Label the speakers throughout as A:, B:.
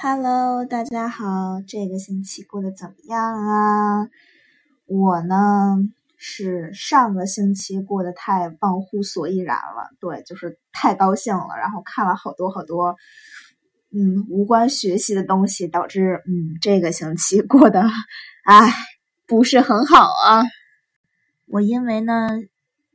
A: Hello，大家好，这个星期过得怎么样啊？我呢是上个星期过得太忘乎所以然了，对，就是太高兴了，然后看了好多好多，嗯，无关学习的东西，导致嗯这个星期过得，唉，不是很好啊。我因为呢，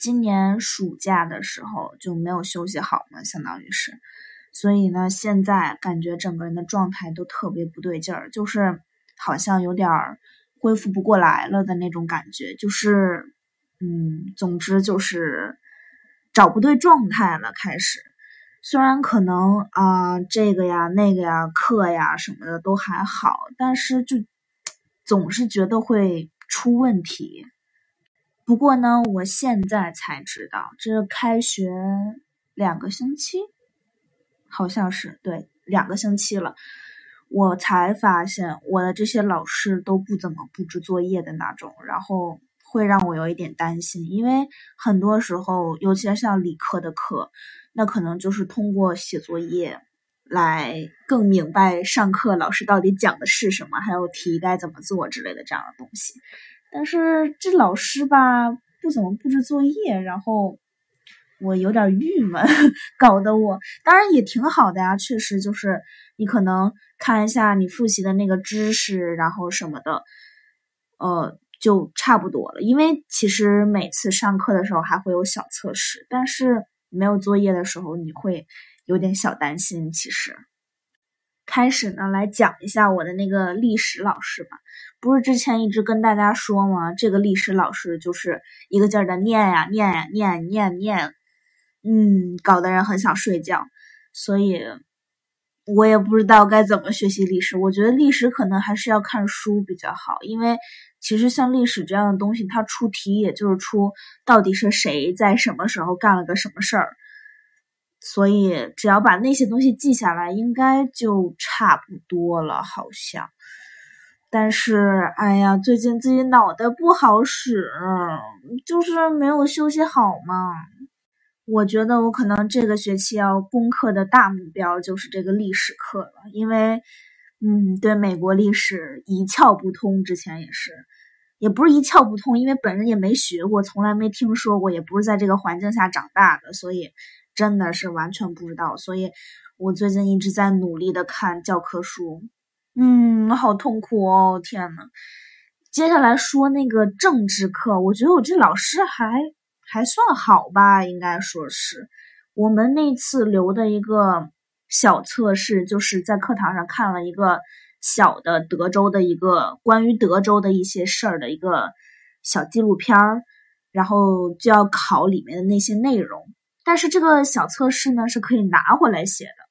A: 今年暑假的时候就没有休息好嘛，相当于是。所以呢，现在感觉整个人的状态都特别不对劲儿，就是好像有点儿恢复不过来了的那种感觉，就是嗯，总之就是找不对状态了。开始，虽然可能啊这个呀那个呀课呀什么的都还好，但是就总是觉得会出问题。不过呢，我现在才知道，这开学两个星期。好像是对两个星期了，我才发现我的这些老师都不怎么布置作业的那种，然后会让我有一点担心，因为很多时候，尤其是像理科的课，那可能就是通过写作业来更明白上课老师到底讲的是什么，还有题该怎么做之类的这样的东西。但是这老师吧，不怎么布置作业，然后。我有点郁闷，搞得我当然也挺好的呀，确实就是你可能看一下你复习的那个知识，然后什么的，呃，就差不多了。因为其实每次上课的时候还会有小测试，但是没有作业的时候你会有点小担心。其实开始呢，来讲一下我的那个历史老师吧。不是之前一直跟大家说吗？这个历史老师就是一个劲儿的念呀念呀念念念。嗯，搞得人很想睡觉，所以我也不知道该怎么学习历史。我觉得历史可能还是要看书比较好，因为其实像历史这样的东西，它出题也就是出到底是谁在什么时候干了个什么事儿，所以只要把那些东西记下来，应该就差不多了，好像。但是，哎呀，最近自己脑袋不好使，就是没有休息好嘛。我觉得我可能这个学期要攻克的大目标就是这个历史课了，因为，嗯，对美国历史一窍不通，之前也是，也不是一窍不通，因为本人也没学过，从来没听说过，也不是在这个环境下长大的，所以真的是完全不知道。所以我最近一直在努力的看教科书，嗯，好痛苦哦，天呐。接下来说那个政治课，我觉得我这老师还。还算好吧，应该说是我们那次留的一个小测试，就是在课堂上看了一个小的德州的一个关于德州的一些事儿的一个小纪录片儿，然后就要考里面的那些内容。但是这个小测试呢是可以拿回来写的，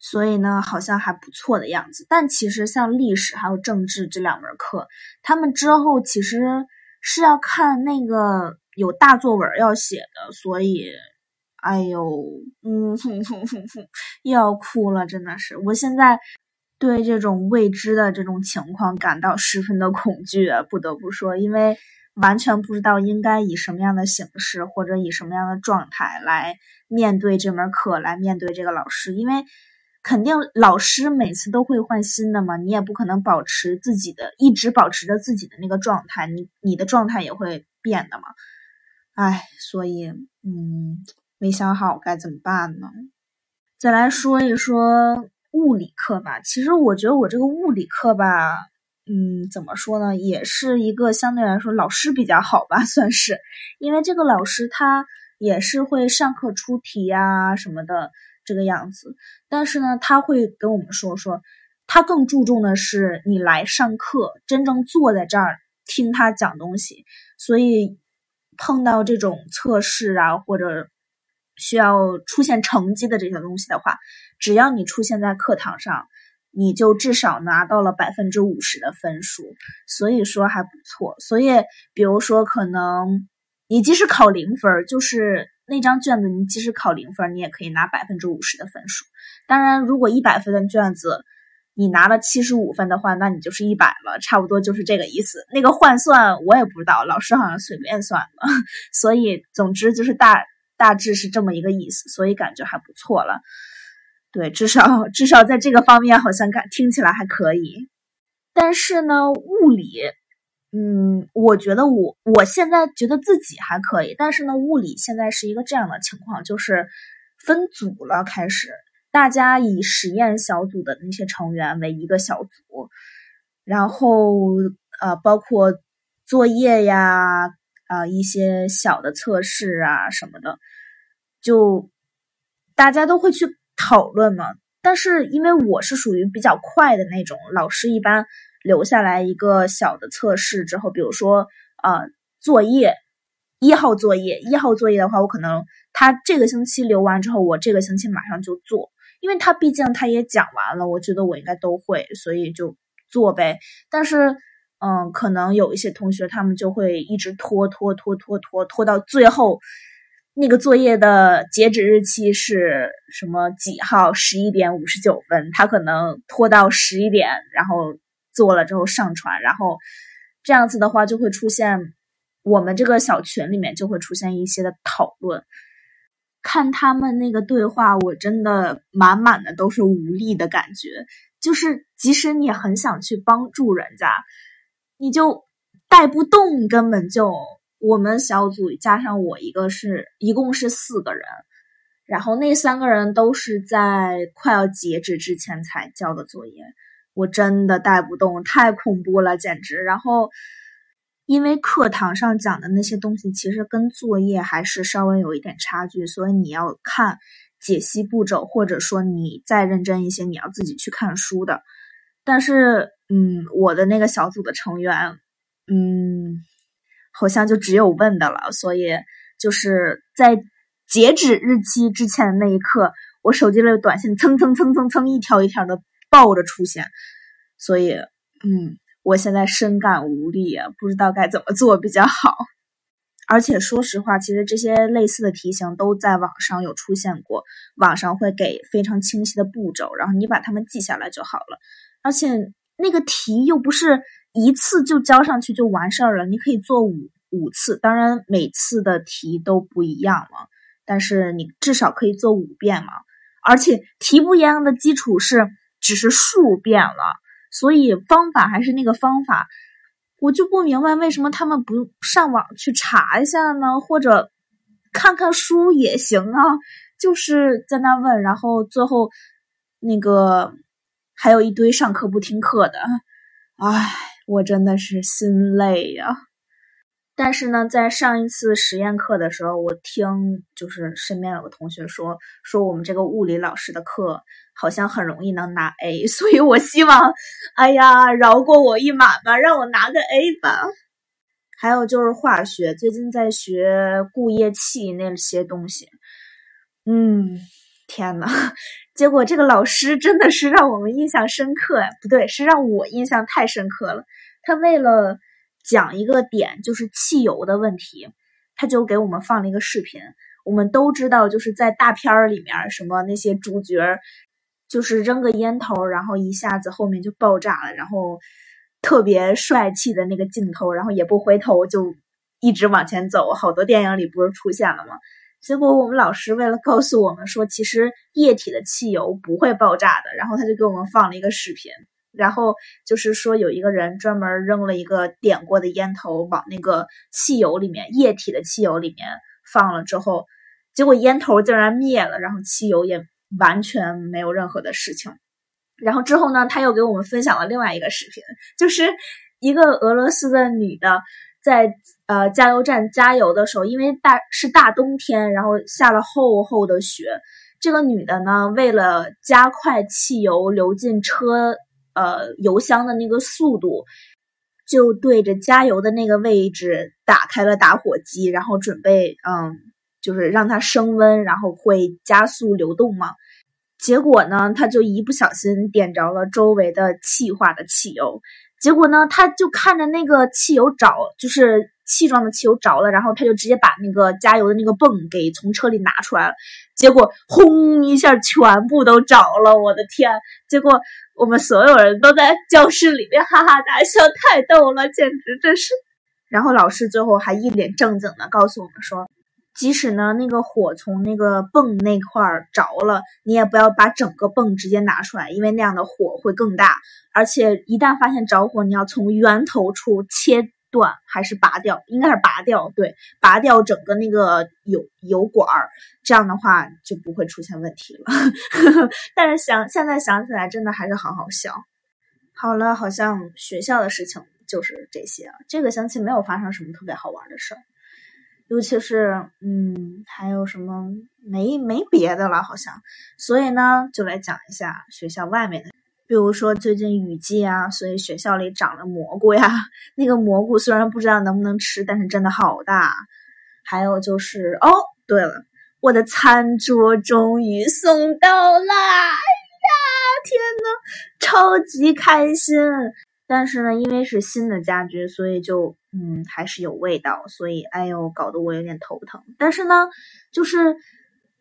A: 所以呢好像还不错的样子。但其实像历史还有政治这两门课，他们之后其实是要看那个。有大作文要写的，所以，哎呦，嗯，哼哼哼哼，要哭了，真的是。我现在对这种未知的这种情况感到十分的恐惧，不得不说，因为完全不知道应该以什么样的形式或者以什么样的状态来面对这门课，来面对这个老师，因为肯定老师每次都会换新的嘛，你也不可能保持自己的一直保持着自己的那个状态，你你的状态也会变的嘛。唉，所以，嗯，没想好该怎么办呢？再来说一说物理课吧。其实我觉得我这个物理课吧，嗯，怎么说呢，也是一个相对来说老师比较好吧，算是。因为这个老师他也是会上课出题呀什么的这个样子，但是呢，他会跟我们说说，他更注重的是你来上课，真正坐在这儿听他讲东西，所以。碰到这种测试啊，或者需要出现成绩的这些东西的话，只要你出现在课堂上，你就至少拿到了百分之五十的分数，所以说还不错。所以，比如说，可能你即使考零分，就是那张卷子，你即使考零分，你也可以拿百分之五十的分数。当然，如果一百分的卷子，你拿了七十五分的话，那你就是一百了，差不多就是这个意思。那个换算我也不知道，老师好像随便算的，所以总之就是大大致是这么一个意思，所以感觉还不错了。对，至少至少在这个方面好像感听起来还可以。但是呢，物理，嗯，我觉得我我现在觉得自己还可以，但是呢，物理现在是一个这样的情况，就是分组了，开始大家以实验小组的那些成员为一个小组，然后呃，包括作业呀，啊，一些小的测试啊什么的，就大家都会去。讨论嘛，但是因为我是属于比较快的那种，老师一般留下来一个小的测试之后，比如说呃作业一号作业一号作业的话，我可能他这个星期留完之后，我这个星期马上就做，因为他毕竟他也讲完了，我觉得我应该都会，所以就做呗。但是嗯，可能有一些同学他们就会一直拖拖拖拖拖拖到最后。那个作业的截止日期是什么几号？十一点五十九分，他可能拖到十一点，然后做了之后上传，然后这样子的话就会出现我们这个小群里面就会出现一些的讨论。看他们那个对话，我真的满满的都是无力的感觉。就是即使你很想去帮助人家，你就带不动，根本就。我们小组加上我一个是一共是四个人，然后那三个人都是在快要截止之前才交的作业，我真的带不动，太恐怖了，简直。然后因为课堂上讲的那些东西其实跟作业还是稍微有一点差距，所以你要看解析步骤，或者说你再认真一些，你要自己去看书的。但是，嗯，我的那个小组的成员，嗯。好像就只有问的了，所以就是在截止日期之前的那一刻，我手机里的短信蹭蹭蹭蹭蹭一条一条的爆着出现，所以嗯，我现在深感无力啊，不知道该怎么做比较好。而且说实话，其实这些类似的题型都在网上有出现过，网上会给非常清晰的步骤，然后你把它们记下来就好了。而且那个题又不是。一次就交上去就完事儿了，你可以做五五次，当然每次的题都不一样了，但是你至少可以做五遍嘛。而且题不一样的基础是只是数变了，所以方法还是那个方法。我就不明白为什么他们不上网去查一下呢？或者看看书也行啊，就是在那问，然后最后那个还有一堆上课不听课的，唉。我真的是心累呀，但是呢，在上一次实验课的时候，我听就是身边有个同学说，说我们这个物理老师的课好像很容易能拿 A，所以我希望，哎呀，饶过我一马吧，让我拿个 A 吧。还有就是化学，最近在学固液气那些东西，嗯，天呐，结果这个老师真的是让我们印象深刻，不对，是让我印象太深刻了。他为了讲一个点，就是汽油的问题，他就给我们放了一个视频。我们都知道，就是在大片儿里面，什么那些主角就是扔个烟头，然后一下子后面就爆炸了，然后特别帅气的那个镜头，然后也不回头就一直往前走。好多电影里不是出现了吗？结果我们老师为了告诉我们说，其实液体的汽油不会爆炸的，然后他就给我们放了一个视频。然后就是说，有一个人专门扔了一个点过的烟头往那个汽油里面，液体的汽油里面放了之后，结果烟头竟然灭了，然后汽油也完全没有任何的事情。然后之后呢，他又给我们分享了另外一个视频，就是一个俄罗斯的女的在呃加油站加油的时候，因为大是大冬天，然后下了厚厚的雪，这个女的呢，为了加快汽油流进车。呃，油箱的那个速度，就对着加油的那个位置打开了打火机，然后准备嗯，就是让它升温，然后会加速流动嘛。结果呢，他就一不小心点着了周围的气化的汽油。结果呢，他就看着那个汽油着，就是气状的汽油着了，然后他就直接把那个加油的那个泵给从车里拿出来了。结果轰一下，全部都着了！我的天！结果。我们所有人都在教室里面哈哈大笑，太逗了，简直这是。然后老师最后还一脸正经的告诉我们说，即使呢那个火从那个泵那块儿着了，你也不要把整个泵直接拿出来，因为那样的火会更大。而且一旦发现着火，你要从源头处切断还是拔掉，应该是拔掉，对，拔掉整个那个油油管儿，这样的话就不会出现问题了。但是想现在想起来，真的还是好好笑。好了，好像学校的事情就是这些。这个星期没有发生什么特别好玩的事儿，尤其是嗯，还有什么没没别的了，好像。所以呢，就来讲一下学校外面的。比如说最近雨季啊，所以学校里长了蘑菇呀。那个蘑菇虽然不知道能不能吃，但是真的好大。还有就是哦，对了，我的餐桌终于送到啦！哎呀，天呐，超级开心！但是呢，因为是新的家具，所以就嗯还是有味道，所以哎呦，搞得我有点头疼。但是呢，就是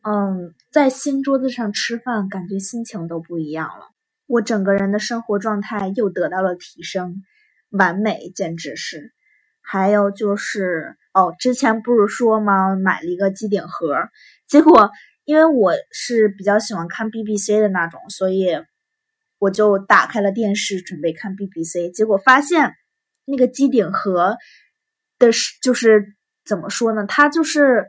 A: 嗯，在新桌子上吃饭，感觉心情都不一样了。我整个人的生活状态又得到了提升，完美，简直是。还有就是哦，之前不是说吗？买了一个机顶盒，结果因为我是比较喜欢看 BBC 的那种，所以我就打开了电视准备看 BBC，结果发现那个机顶盒的是就是怎么说呢？它就是。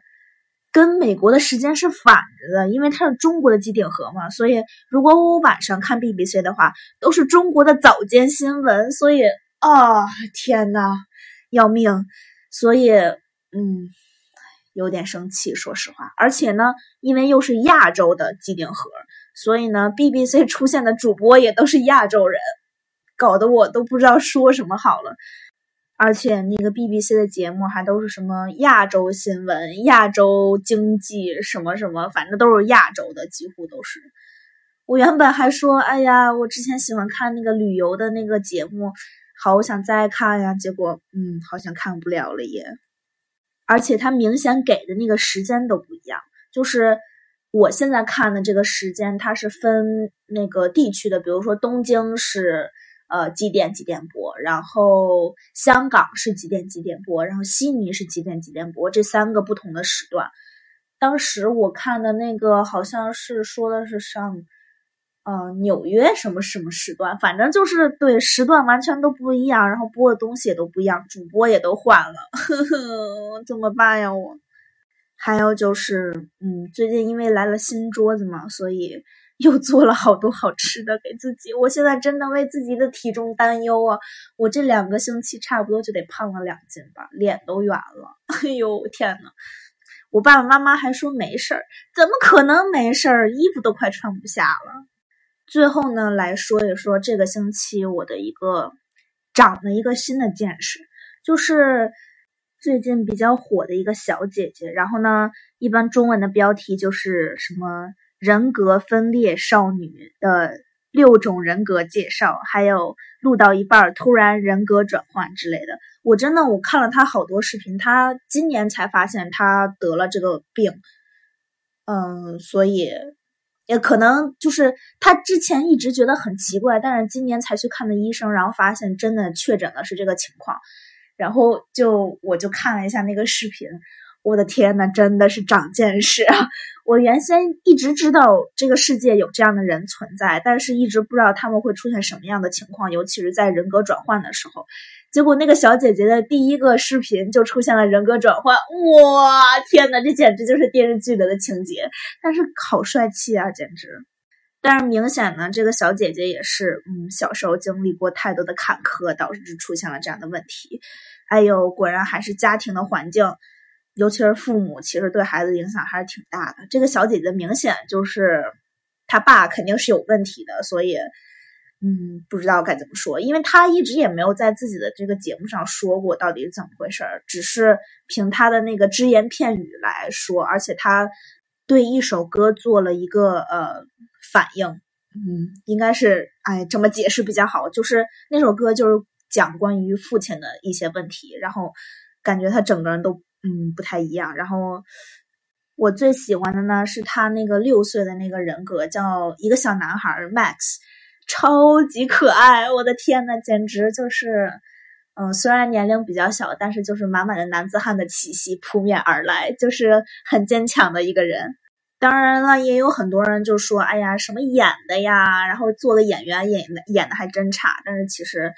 A: 跟美国的时间是反着的，因为它是中国的机顶盒嘛，所以如果我晚上看 BBC 的话，都是中国的早间新闻，所以啊，天呐，要命！所以嗯，有点生气，说实话。而且呢，因为又是亚洲的机顶盒，所以呢，BBC 出现的主播也都是亚洲人，搞得我都不知道说什么好了。而且那个 BBC 的节目还都是什么亚洲新闻、亚洲经济什么什么，反正都是亚洲的，几乎都是。我原本还说，哎呀，我之前喜欢看那个旅游的那个节目，好我想再看呀。结果，嗯，好像看不了了也。而且他明显给的那个时间都不一样，就是我现在看的这个时间，它是分那个地区的，比如说东京是。呃，几点几点播？然后香港是几点几点播？然后悉尼是几点几点播？这三个不同的时段。当时我看的那个好像是说的是上，呃，纽约什么什么时段，反正就是对时段完全都不一样，然后播的东西也都不一样，主播也都换了，呵呵，怎么办呀我？还有就是，嗯，最近因为来了新桌子嘛，所以。又做了好多好吃的给自己，我现在真的为自己的体重担忧啊！我这两个星期差不多就得胖了两斤吧，脸都圆了。哎呦天呐，我爸爸妈妈还说没事儿，怎么可能没事儿？衣服都快穿不下了。最后呢，来说一说这个星期我的一个长了一个新的见识，就是最近比较火的一个小姐姐。然后呢，一般中文的标题就是什么？人格分裂少女的六种人格介绍，还有录到一半突然人格转换之类的。我真的我看了他好多视频，他今年才发现他得了这个病，嗯，所以也可能就是他之前一直觉得很奇怪，但是今年才去看的医生，然后发现真的确诊的是这个情况，然后就我就看了一下那个视频。我的天呐，真的是长见识啊！我原先一直知道这个世界有这样的人存在，但是一直不知道他们会出现什么样的情况，尤其是在人格转换的时候。结果那个小姐姐的第一个视频就出现了人格转换，哇，天呐，这简直就是电视剧里的情节！但是好帅气啊，简直！但是明显呢，这个小姐姐也是，嗯，小时候经历过太多的坎坷，导致出现了这样的问题。哎呦，果然还是家庭的环境。尤其是父母，其实对孩子影响还是挺大的。这个小姐姐明显就是她爸肯定是有问题的，所以，嗯，不知道该怎么说，因为她一直也没有在自己的这个节目上说过到底是怎么回事儿，只是凭她的那个只言片语来说，而且她对一首歌做了一个呃反应，嗯，应该是哎这么解释比较好，就是那首歌就是讲关于父亲的一些问题，然后感觉他整个人都。嗯，不太一样。然后我最喜欢的呢是他那个六岁的那个人格，叫一个小男孩 Max，超级可爱。我的天呐，简直就是，嗯，虽然年龄比较小，但是就是满满的男子汉的气息扑面而来，就是很坚强的一个人。当然了，也有很多人就说：“哎呀，什么演的呀？”然后做的演员演演的还真差。但是其实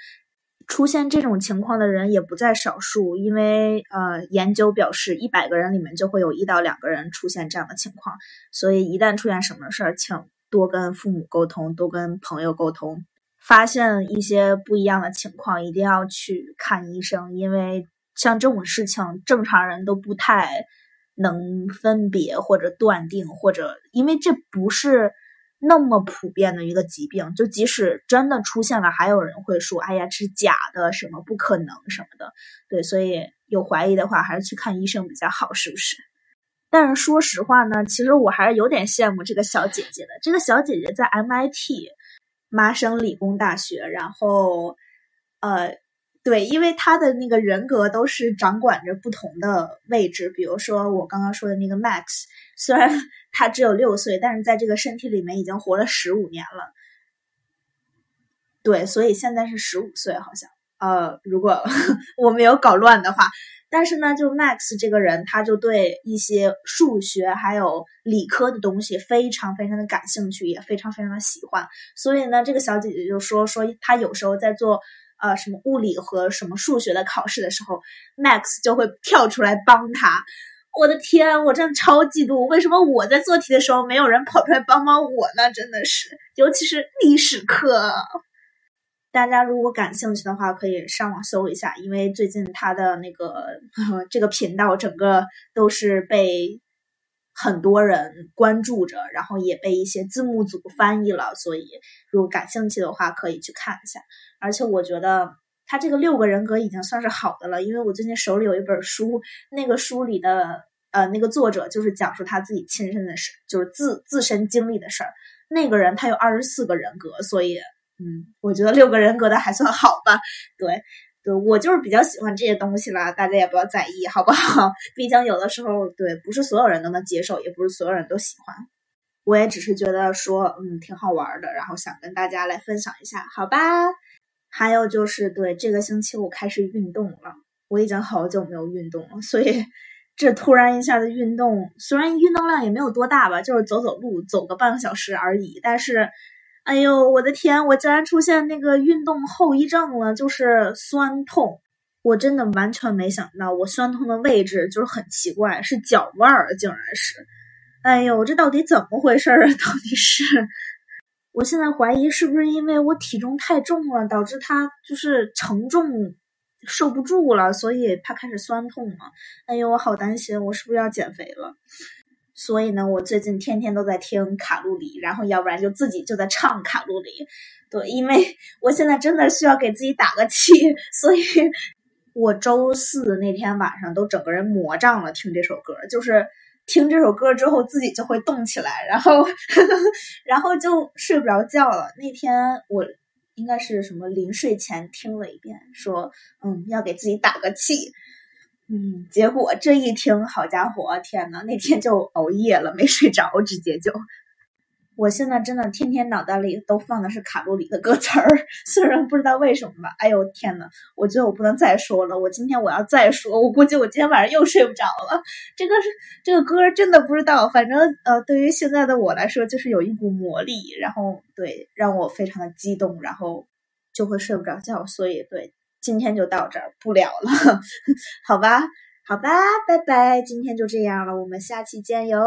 A: 出现这种情况的人也不在少数，因为呃，研究表示一百个人里面就会有一到两个人出现这样的情况。所以一旦出现什么事儿，请多跟父母沟通，多跟朋友沟通。发现一些不一样的情况，一定要去看医生，因为像这种事情，正常人都不太。能分别或者断定，或者因为这不是那么普遍的一个疾病，就即使真的出现了，还有人会说：“哎呀，这是假的，什么不可能什么的。”对，所以有怀疑的话，还是去看医生比较好，是不是？但是说实话呢，其实我还是有点羡慕这个小姐姐的。这个小姐姐在 MIT 麻省理工大学，然后呃。对，因为她的那个人格都是掌管着不同的位置，比如说我刚刚说的那个 Max，虽然他只有六岁，但是在这个身体里面已经活了十五年了。对，所以现在是十五岁，好像呃，如果 我没有搞乱的话。但是呢，就 Max 这个人，他就对一些数学还有理科的东西非常非常的感兴趣，也非常非常的喜欢。所以呢，这个小姐姐就说说她有时候在做。呃，什么物理和什么数学的考试的时候，Max 就会跳出来帮他。我的天，我真的超嫉妒！为什么我在做题的时候没有人跑出来帮帮我呢？真的是，尤其是历史课。大家如果感兴趣的话，可以上网搜一下，因为最近他的那个 这个频道整个都是被。很多人关注着，然后也被一些字幕组翻译了，所以如果感兴趣的话，可以去看一下。而且我觉得他这个六个人格已经算是好的了，因为我最近手里有一本书，那个书里的呃那个作者就是讲述他自己亲身的事，就是自自身经历的事儿。那个人他有二十四个人格，所以嗯，我觉得六个人格的还算好吧，对。对我就是比较喜欢这些东西啦，大家也不要在意，好不好？毕竟有的时候，对，不是所有人都能接受，也不是所有人都喜欢。我也只是觉得说，嗯，挺好玩的，然后想跟大家来分享一下，好吧？还有就是，对，这个星期我开始运动了，我已经好久没有运动了，所以 这突然一下子运动，虽然运动量也没有多大吧，就是走走路，走个半个小时而已，但是。哎呦，我的天！我竟然出现那个运动后遗症了，就是酸痛。我真的完全没想到，我酸痛的位置就是很奇怪，是脚腕儿，竟然是。哎呦，这到底怎么回事啊？到底是？我现在怀疑是不是因为我体重太重了，导致它就是承重受不住了，所以它开始酸痛了。哎呦，我好担心，我是不是要减肥了？所以呢，我最近天天都在听卡路里，然后要不然就自己就在唱卡路里。对，因为 我现在真的需要给自己打个气，所以我周四那天晚上都整个人魔障了，听这首歌，就是听这首歌之后自己就会动起来，然后呵呵 然后就睡不着觉了。那天我应该是什么临睡前听了一遍，说嗯要给自己打个气。嗯，结果这一听，好家伙，天呐，那天就熬夜了，没睡着，直接就。我现在真的天天脑袋里都放的是卡路里的歌词儿，虽然不知道为什么吧。哎呦天呐，我觉得我不能再说了，我今天我要再说，我估计我今天晚上又睡不着了。这个是这个歌真的不知道，反正呃，对于现在的我来说，就是有一股魔力，然后对让我非常的激动，然后就会睡不着觉，所以对。今天就到这儿不聊了，好吧，好吧，拜拜，今天就这样了，我们下期见哟。